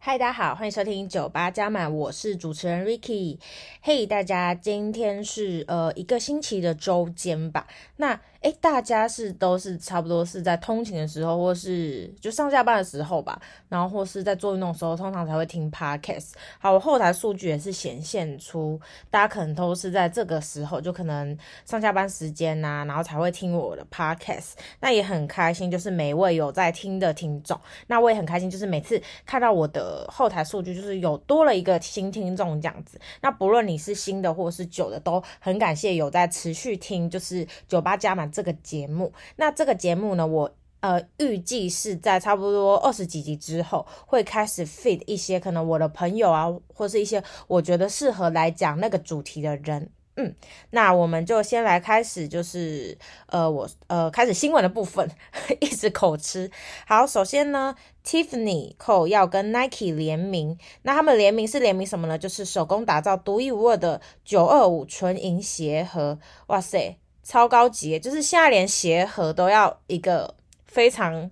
嗨，大家好，欢迎收听酒吧加满，我是主持人 Ricky。嘿，大家，今天是呃一个星期的周间吧？那诶，大家是都是差不多是在通勤的时候，或是就上下班的时候吧，然后或是在做运动的时候，通常才会听 Podcast。好，我后台数据也是显现出，大家可能都是在这个时候，就可能上下班时间呐、然后才会听我的 Podcast。那也很开心，就是每位有在听的听众，那我也很开心，就是每次看到我的。后台数据就是有多了一个新听众这样子，那不论你是新的或是旧的，都很感谢有在持续听，就是酒吧加满这个节目。那这个节目呢，我呃预计是在差不多二十几集之后，会开始 feed 一些可能我的朋友啊，或是一些我觉得适合来讲那个主题的人。嗯，那我们就先来开始，就是呃，我呃开始新闻的部分，一直口吃。好，首先呢，Tiffany Co 要跟 Nike 联名，那他们联名是联名什么呢？就是手工打造独一无二的九二五纯银鞋盒。哇塞，超高级，就是现在连鞋盒都要一个非常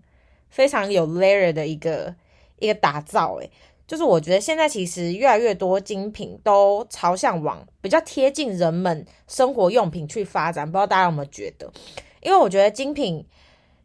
非常有 layer 的一个一个打造，诶。就是我觉得现在其实越来越多精品都朝向往比较贴近人们生活用品去发展，不知道大家有没有觉得？因为我觉得精品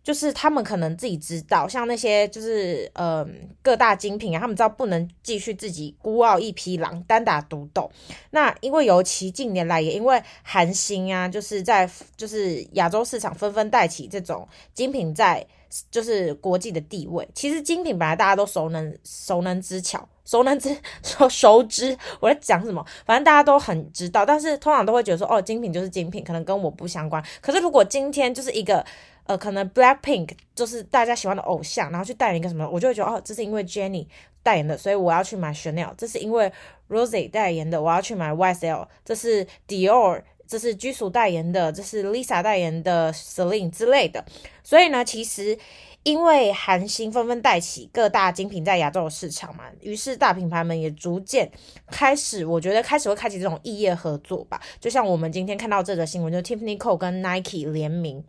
就是他们可能自己知道，像那些就是呃各大精品啊，他们知道不能继续自己孤傲一匹狼，单打独斗。那因为尤其近年来也因为韩星啊，就是在就是亚洲市场纷纷带起这种精品在。就是国际的地位，其实精品本来大家都熟能熟能之巧，熟能之熟熟知我在讲什么，反正大家都很知道，但是通常都会觉得说，哦，精品就是精品，可能跟我不相关。可是如果今天就是一个呃，可能 Blackpink 就是大家喜欢的偶像，然后去代言一个什么，我就会觉得，哦，这是因为 Jennie 代言的，所以我要去买 Chanel；这是因为 Rosé 代言的，我要去买 YSL；这是 Dior。这是居鼠代言的，这是 Lisa 代言的 Celine 之类的，所以呢，其实因为韩星纷纷带起各大精品在亚洲的市场嘛，于是大品牌们也逐渐开始，我觉得开始会开启这种异业合作吧。就像我们今天看到这个新闻，就 Tiffany Co 跟 Nike 联名，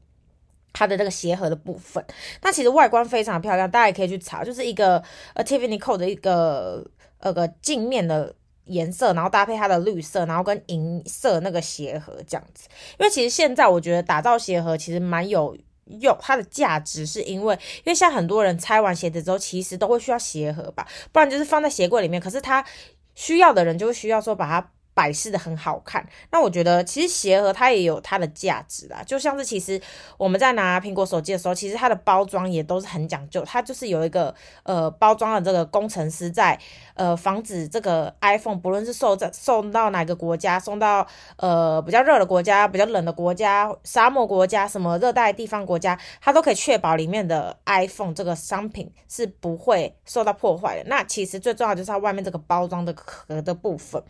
它的这个鞋盒的部分，那其实外观非常漂亮，大家也可以去查，就是一个呃 Tiffany Co 的一个呃个镜面的。颜色，然后搭配它的绿色，然后跟银色那个鞋盒这样子。因为其实现在我觉得打造鞋盒其实蛮有用，它的价值是因为，因为像很多人拆完鞋子之后，其实都会需要鞋盒吧，不然就是放在鞋柜里面。可是他需要的人就会需要说把它。摆饰的很好看，那我觉得其实鞋盒它也有它的价值啦，就像是其实我们在拿苹果手机的时候，其实它的包装也都是很讲究，它就是有一个呃包装的这个工程师在呃防止这个 iPhone 不论是送在送到哪个国家，送到呃比较热的国家、比较冷的国家、沙漠国家、什么热带地方国家，它都可以确保里面的 iPhone 这个商品是不会受到破坏的。那其实最重要就是它外面这个包装的壳的部分，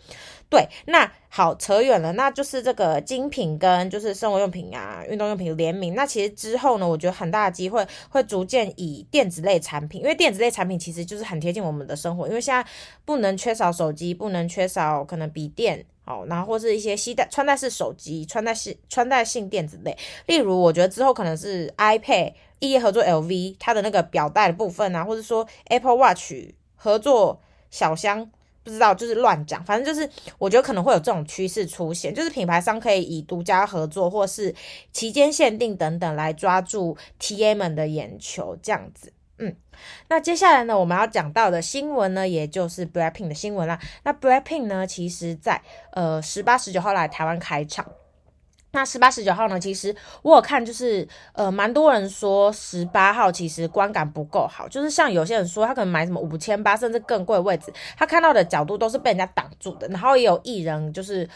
对。那好，扯远了，那就是这个精品跟就是生活用品啊、运动用品联名。那其实之后呢，我觉得很大的机会会逐渐以电子类产品，因为电子类产品其实就是很贴近我们的生活，因为现在不能缺少手机，不能缺少可能笔电，哦，然后或是一些携带穿戴式手机、穿戴式穿戴性电子类。例如，我觉得之后可能是 iPad 异业合作 LV 它的那个表带的部分啊，或者说 Apple Watch 合作小箱。不知道，就是乱讲，反正就是我觉得可能会有这种趋势出现，就是品牌商可以以独家合作或是期间限定等等来抓住 TA 们的眼球，这样子。嗯，那接下来呢，我们要讲到的新闻呢，也就是 Blackpink 的新闻啦。那 Blackpink 呢，其实在呃十八、十九号来台湾开场。那十八、十九号呢？其实我有看，就是呃，蛮多人说十八号其实观感不够好，就是像有些人说他可能买什么五千八甚至更贵位置，他看到的角度都是被人家挡住的。然后也有艺人就是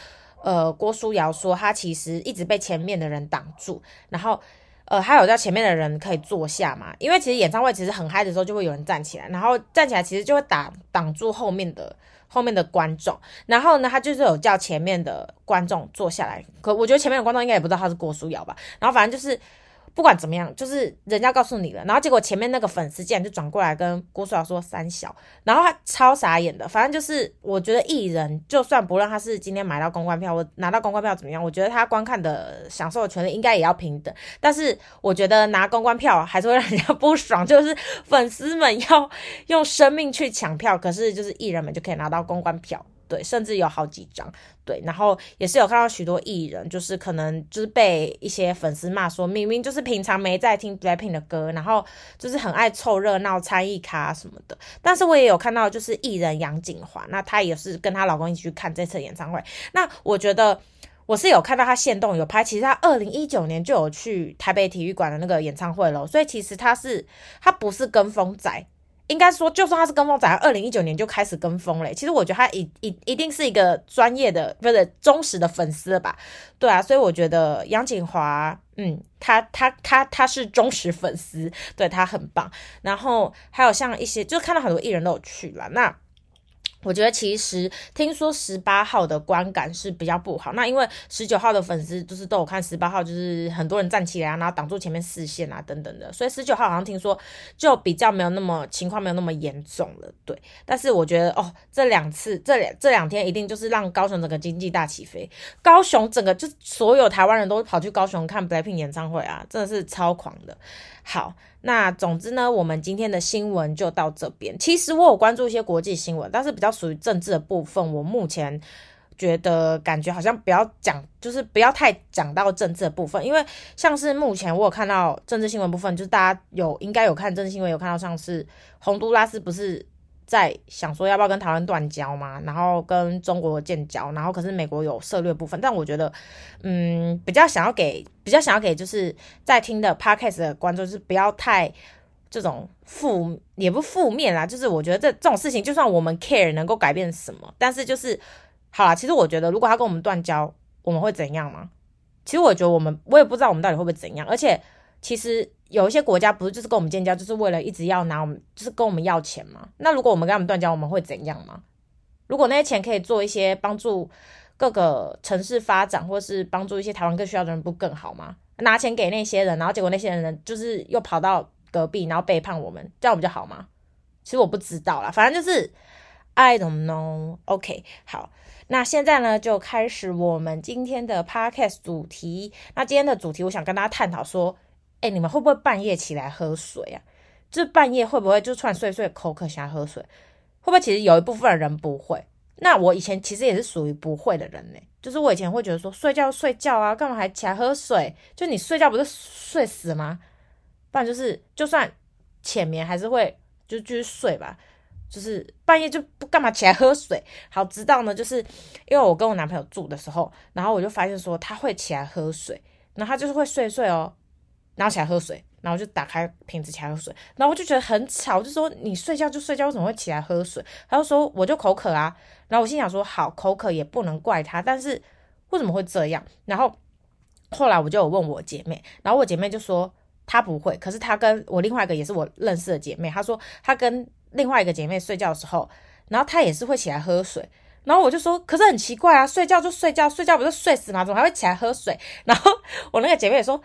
呃郭书瑶说他其实一直被前面的人挡住，然后呃还有叫前面的人可以坐下嘛，因为其实演唱会其实很嗨的时候就会有人站起来，然后站起来其实就会挡挡住后面的。后面的观众，然后呢，他就是有叫前面的观众坐下来。可我觉得前面的观众应该也不知道他是郭书瑶吧。然后反正就是不管怎么样，就是人家告诉你了，然后结果前面那个粉丝竟然就转过来跟郭书瑶说三小，然后他超傻眼的。反正就是，我觉得艺人就算不论他是今天买到公关票，我拿到公关票怎么样，我觉得他观看的享受的权利应该也要平等。但是我觉得拿公关票还是会让人家不爽，就是粉丝们要用生命去抢票，可是就是艺人们就可以拿到公关票。对，甚至有好几张。对，然后也是有看到许多艺人，就是可能就是被一些粉丝骂说，明明就是平常没在听 BLACKPINK 的歌，然后就是很爱凑热闹、参与咖什么的。但是我也有看到，就是艺人杨谨华，那她也是跟她老公一起去看这次演唱会。那我觉得我是有看到她现动有拍，其实她二零一九年就有去台北体育馆的那个演唱会了，所以其实她是她不是跟风仔。应该说，就算他是跟风仔，二零一九年就开始跟风嘞。其实我觉得他一一一定是一个专业的，不是忠实的粉丝了吧？对啊，所以我觉得杨谨华，嗯，他他他他是忠实粉丝，对，他很棒。然后还有像一些，就看到很多艺人都有去了，那。我觉得其实听说十八号的观感是比较不好，那因为十九号的粉丝就是都有看十八号，就是很多人站起来啊，然后挡住前面视线啊等等的，所以十九号好像听说就比较没有那么情况没有那么严重了，对。但是我觉得哦，这两次这两这两天一定就是让高雄整个经济大起飞，高雄整个就所有台湾人都跑去高雄看 BLACKPINK 演唱会啊，真的是超狂的。好，那总之呢，我们今天的新闻就到这边。其实我有关注一些国际新闻，但是比较属于政治的部分，我目前觉得感觉好像不要讲，就是不要太讲到政治的部分，因为像是目前我有看到政治新闻部分，就是大家有应该有看政治新闻，有看到像是洪都拉斯不是。在想说要不要跟台湾断交嘛，然后跟中国建交，然后可是美国有涉略部分，但我觉得，嗯，比较想要给，比较想要给就是在听的 podcast 的观众，就是不要太这种负，也不负面啦，就是我觉得这这种事情，就算我们 care 能够改变什么，但是就是好啦，其实我觉得如果他跟我们断交，我们会怎样吗？其实我觉得我们，我也不知道我们到底会不会怎样，而且其实。有一些国家不是就是跟我们建交，就是为了一直要拿我们，就是跟我们要钱嘛。那如果我们跟他们断交，我们会怎样吗？如果那些钱可以做一些帮助各个城市发展，或是帮助一些台湾更需要的人，不更好吗？拿钱给那些人，然后结果那些人就是又跑到隔壁，然后背叛我们，这样不就好吗？其实我不知道啦，反正就是 I don't know。OK，好，那现在呢就开始我们今天的 Podcast 主题。那今天的主题，我想跟大家探讨说。哎、你们会不会半夜起来喝水啊？就半夜会不会就突然睡睡口渴想喝水？会不会其实有一部分人不会？那我以前其实也是属于不会的人呢、就是我以前会觉得说睡觉睡觉啊，干嘛还起来喝水？就你睡觉不是睡死吗？不然就是就算浅眠还是会就继续睡吧。就是半夜就不干嘛起来喝水？好，直到呢，就是因为我跟我男朋友住的时候，然后我就发现说他会起来喝水，然后他就是会睡睡哦。然后起来喝水，然后就打开瓶子起来喝水，然后我就觉得很吵，就说你睡觉就睡觉，为什么会起来喝水？他就说我就口渴啊。然后我心想说好，口渴也不能怪他，但是为什么会这样？然后后来我就有问我姐妹，然后我姐妹就说她不会，可是她跟我另外一个也是我认识的姐妹，她说她跟另外一个姐妹睡觉的时候，然后她也是会起来喝水。然后我就说，可是很奇怪啊，睡觉就睡觉，睡觉不是睡死吗？怎么还会起来喝水？然后我那个姐妹也说。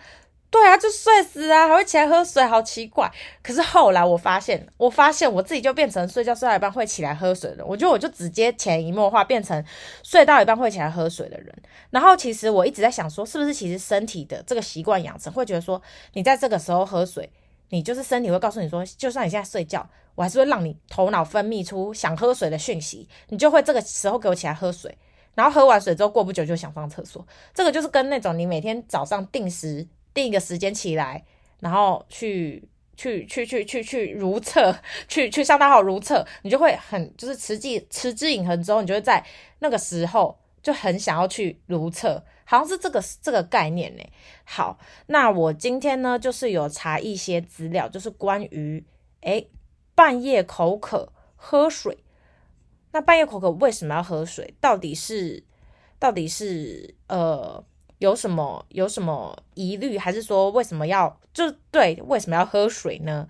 对啊，就睡死啊，还会起来喝水，好奇怪。可是后来我发现，我发现我自己就变成睡觉睡到一半会起来喝水的。我觉得我就直接潜移默化变成睡到一半会起来喝水的人。然后其实我一直在想说，是不是其实身体的这个习惯养成，会觉得说你在这个时候喝水，你就是身体会告诉你说，就算你现在睡觉，我还是会让你头脑分泌出想喝水的讯息，你就会这个时候给我起来喝水。然后喝完水之后过不久就想上厕所。这个就是跟那种你每天早上定时。定一个时间起来，然后去去去去去去如厕，去去上大号如厕，你就会很就是持之持之以恒之后，你就会在那个时候就很想要去如厕，好像是这个这个概念呢。好，那我今天呢就是有查一些资料，就是关于诶半夜口渴喝水，那半夜口渴为什么要喝水？到底是到底是呃？有什么有什么疑虑，还是说为什么要就对为什么要喝水呢？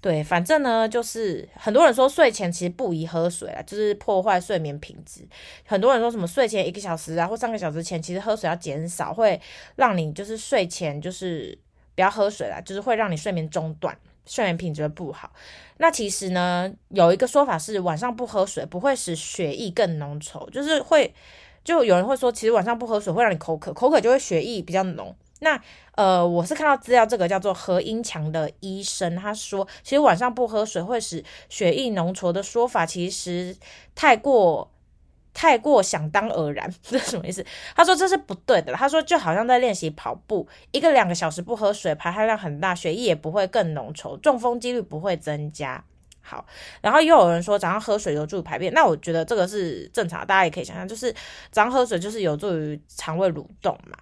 对，反正呢就是很多人说睡前其实不宜喝水啊，就是破坏睡眠品质。很多人说什么睡前一个小时啊或三个小时前，其实喝水要减少，会让你就是睡前就是不要喝水啦，就是会让你睡眠中断，睡眠品质不好。那其实呢，有一个说法是晚上不喝水不会使血液更浓稠，就是会，就有人会说，其实晚上不喝水会让你口渴，口渴就会血液比较浓。那呃，我是看到资料，这个叫做何英强的医生，他说，其实晚上不喝水会使血液浓稠的说法，其实太过。太过想当而然，这是什么意思？他说这是不对的。他说就好像在练习跑步，一个两个小时不喝水，排汗量很大，血液也不会更浓稠，中风几率不会增加。好，然后又有人说早上喝水有助于排便，那我觉得这个是正常，大家也可以想象，就是早上喝水就是有助于肠胃蠕动嘛。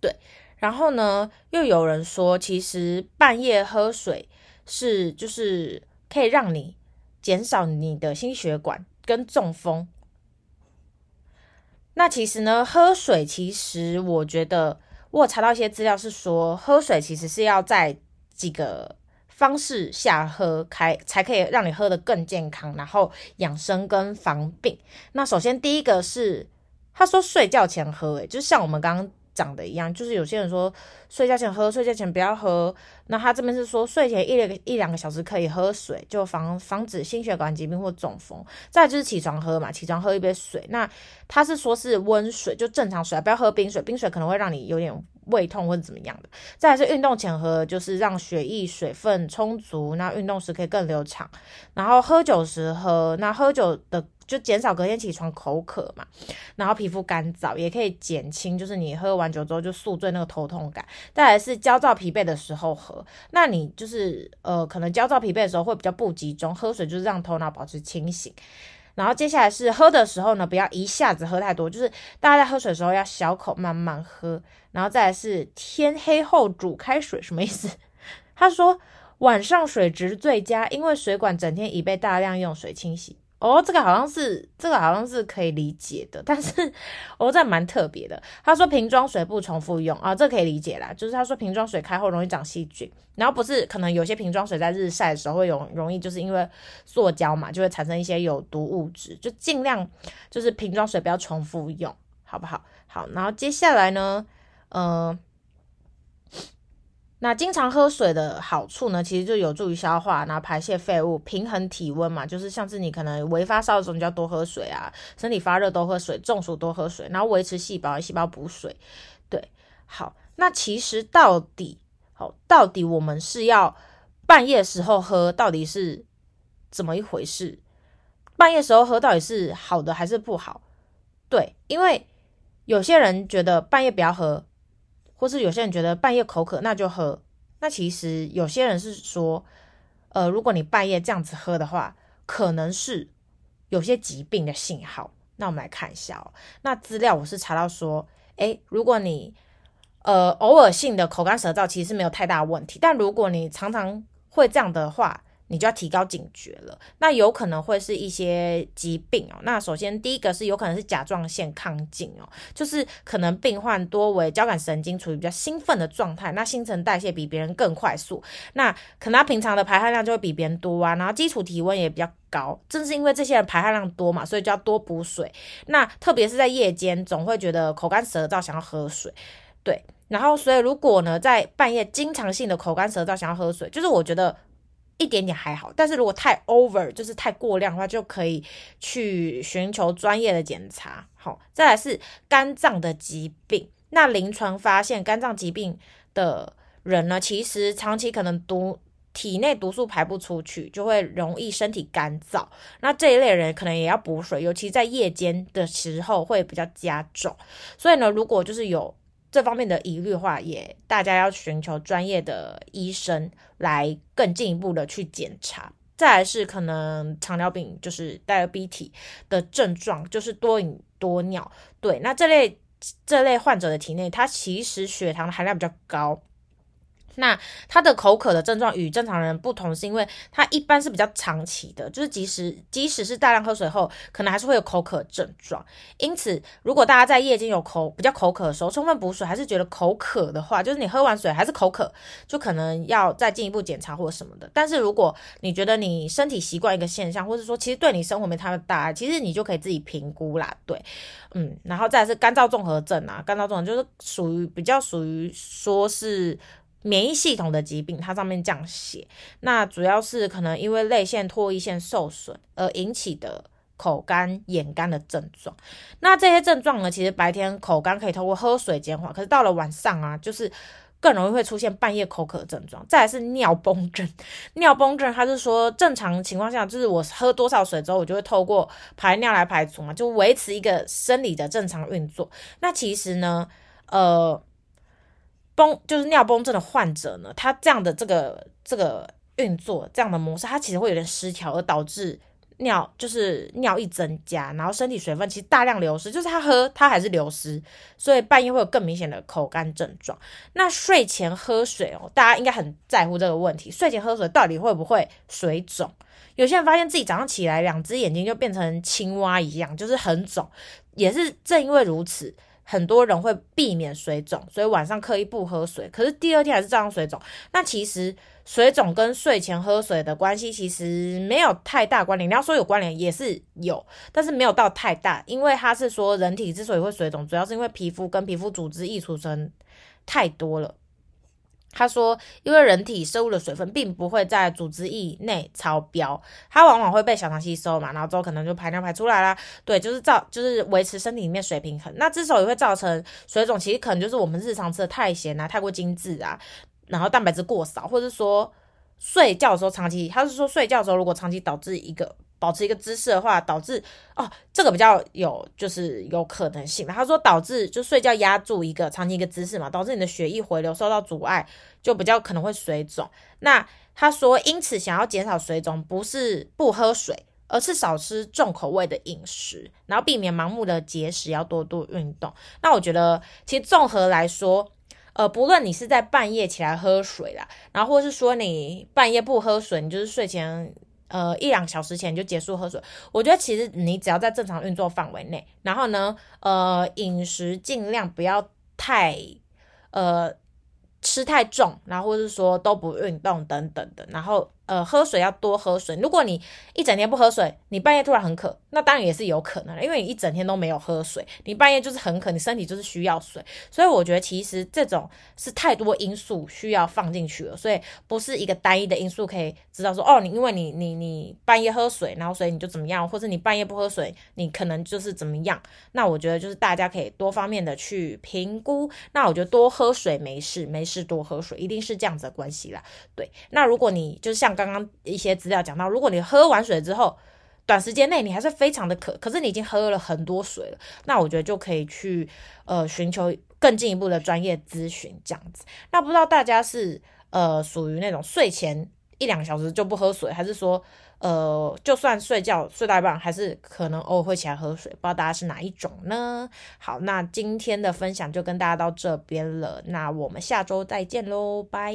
对，然后呢，又有人说其实半夜喝水是就是可以让你减少你的心血管跟中风。那其实呢，喝水其实我觉得我查到一些资料是说，喝水其实是要在几个方式下喝开，才可以让你喝得更健康，然后养生跟防病。那首先第一个是他说睡觉前喝，诶，就像我们刚刚。讲的一样，就是有些人说睡觉前喝，睡觉前不要喝。那他这边是说睡前一两一两个小时可以喝水，就防防止心血管疾病或中风。再就是起床喝嘛，起床喝一杯水。那他是说是温水，就正常水，不要喝冰水，冰水可能会让你有点胃痛或者怎么样的。再来是运动前喝，就是让血液水分充足，那运动时可以更流畅。然后喝酒时喝，那喝酒的。就减少隔天起床口渴嘛，然后皮肤干燥也可以减轻，就是你喝完酒之后就宿醉那个头痛感。再来是焦躁疲惫的时候喝，那你就是呃可能焦躁疲惫的时候会比较不集中，喝水就是让头脑保持清醒。然后接下来是喝的时候呢，不要一下子喝太多，就是大家在喝水的时候要小口慢慢喝。然后再来是天黑后煮开水，什么意思？他说晚上水质最佳，因为水管整天已被大量用水清洗。哦，这个好像是这个好像是可以理解的，但是哦，这蛮特别的。他说瓶装水不重复用啊，这可以理解啦。就是他说瓶装水开后容易长细菌，然后不是可能有些瓶装水在日晒的时候会有容易就是因为塑胶嘛，就会产生一些有毒物质，就尽量就是瓶装水不要重复用，好不好？好，然后接下来呢，嗯、那经常喝水的好处呢，其实就有助于消化，然后排泄废物，平衡体温嘛，就是像是你可能微发烧的时候，你就要多喝水啊；身体发热多喝水，中暑多喝水，然后维持细胞细胞补水。对，好，那其实到底好，到底我们是要半夜时候喝，到底是怎么一回事？半夜时候喝到底是好的还是不好？对，因为有些人觉得半夜不要喝。或是有些人觉得半夜口渴，那就喝。那其实有些人是说，呃，如果你半夜这样子喝的话，可能是有些疾病的信号。那我们来看一下哦。那资料我是查到说，诶，如果你呃偶尔性的口干舌燥，其实是没有太大问题。但如果你常常会这样的话，你就要提高警觉了，那有可能会是一些疾病哦。那首先第一个是有可能是甲状腺亢进哦，就是可能病患多为交感神经处于比较兴奋的状态，那新陈代谢比别人更快速，那可能他平常的排汗量就会比别人多啊，然后基础体温也比较高。正是因为这些人排汗量多嘛，所以就要多补水。那特别是在夜间，总会觉得口干舌燥，想要喝水。对，然后所以如果呢，在半夜经常性的口干舌燥，想要喝水，就是我觉得。一点点还好，但是如果太 over，就是太过量的话，就可以去寻求专业的检查。好，再来是肝脏的疾病。那临床发现，肝脏疾病的人呢，其实长期可能毒体内毒素排不出去，就会容易身体干燥。那这一类人可能也要补水，尤其在夜间的时候会比较加重。所以呢，如果就是有。这方面的疑虑的话，也大家要寻求专业的医生来更进一步的去检查。再来是可能糖尿病，就是 diabetes 的症状，就是多饮多尿。对，那这类这类患者的体内，它其实血糖的含量比较高。那他的口渴的症状与正常人不同，是因为他一般是比较长期的，就是即使即使是大量喝水后，可能还是会有口渴症状。因此，如果大家在夜间有口比较口渴的时候，充分补水还是觉得口渴的话，就是你喝完水还是口渴，就可能要再进一步检查或什么的。但是如果你觉得你身体习惯一个现象，或者说其实对你生活没太大，其实你就可以自己评估啦。对，嗯，然后再是干燥综合症啊，干燥综合症就是属于比较属于说是。免疫系统的疾病，它上面这样写，那主要是可能因为泪腺、唾液腺受损而引起的口干、眼干的症状。那这些症状呢，其实白天口干可以透过喝水减缓，可是到了晚上啊，就是更容易会出现半夜口渴的症状。再来是尿崩症，尿崩症它是说正常情况下，就是我喝多少水之后，我就会透过排尿来排除嘛，就维持一个生理的正常运作。那其实呢，呃。崩就是尿崩症的患者呢，他这样的这个这个运作这样的模式，他其实会有点失调，而导致尿就是尿一增加，然后身体水分其实大量流失，就是他喝他还是流失，所以半夜会有更明显的口干症状。那睡前喝水哦，大家应该很在乎这个问题，睡前喝水到底会不会水肿？有些人发现自己早上起来两只眼睛就变成青蛙一样，就是很肿，也是正因为如此。很多人会避免水肿，所以晚上刻意不喝水，可是第二天还是照样水肿。那其实水肿跟睡前喝水的关系其实没有太大关联。你要说有关联也是有，但是没有到太大，因为他是说人体之所以会水肿，主要是因为皮肤跟皮肤组织溢出成太多了。他说，因为人体摄入的水分并不会在组织液内超标，它往往会被小肠吸收嘛，然后之后可能就排尿排出来啦。对，就是造，就是维持身体里面水平衡。那之所以会造成水肿，其实可能就是我们日常吃的太咸啊，太过精致啊，然后蛋白质过少，或者说睡觉的时候长期，他是说睡觉的时候如果长期导致一个。保持一个姿势的话，导致哦，这个比较有就是有可能性。他说导致就睡觉压住一个长期一个姿势嘛，导致你的血液回流受到阻碍，就比较可能会水肿。那他说，因此想要减少水肿，不是不喝水，而是少吃重口味的饮食，然后避免盲目的节食，要多多运动。那我觉得其实综合来说，呃，不论你是在半夜起来喝水啦，然后或是说你半夜不喝水，你就是睡前。呃，一两小时前就结束喝水，我觉得其实你只要在正常运作范围内，然后呢，呃，饮食尽量不要太，呃，吃太重，然后或是说都不运动等等的，然后。呃，喝水要多喝水。如果你一整天不喝水，你半夜突然很渴，那当然也是有可能的，因为你一整天都没有喝水，你半夜就是很渴，你身体就是需要水。所以我觉得其实这种是太多因素需要放进去了，所以不是一个单一的因素可以知道说，哦，你因为你你你半夜喝水，然后所以你就怎么样，或者你半夜不喝水，你可能就是怎么样。那我觉得就是大家可以多方面的去评估。那我觉得多喝水没事，没事多喝水，一定是这样子的关系啦。对，那如果你就是像。刚刚一些资料讲到，如果你喝完水之后，短时间内你还是非常的渴，可是你已经喝了很多水了，那我觉得就可以去呃寻求更进一步的专业咨询这样子。那不知道大家是呃属于那种睡前一两个小时就不喝水，还是说呃就算睡觉睡到一半，还是可能偶尔会起来喝水？不知道大家是哪一种呢？好，那今天的分享就跟大家到这边了，那我们下周再见喽，拜。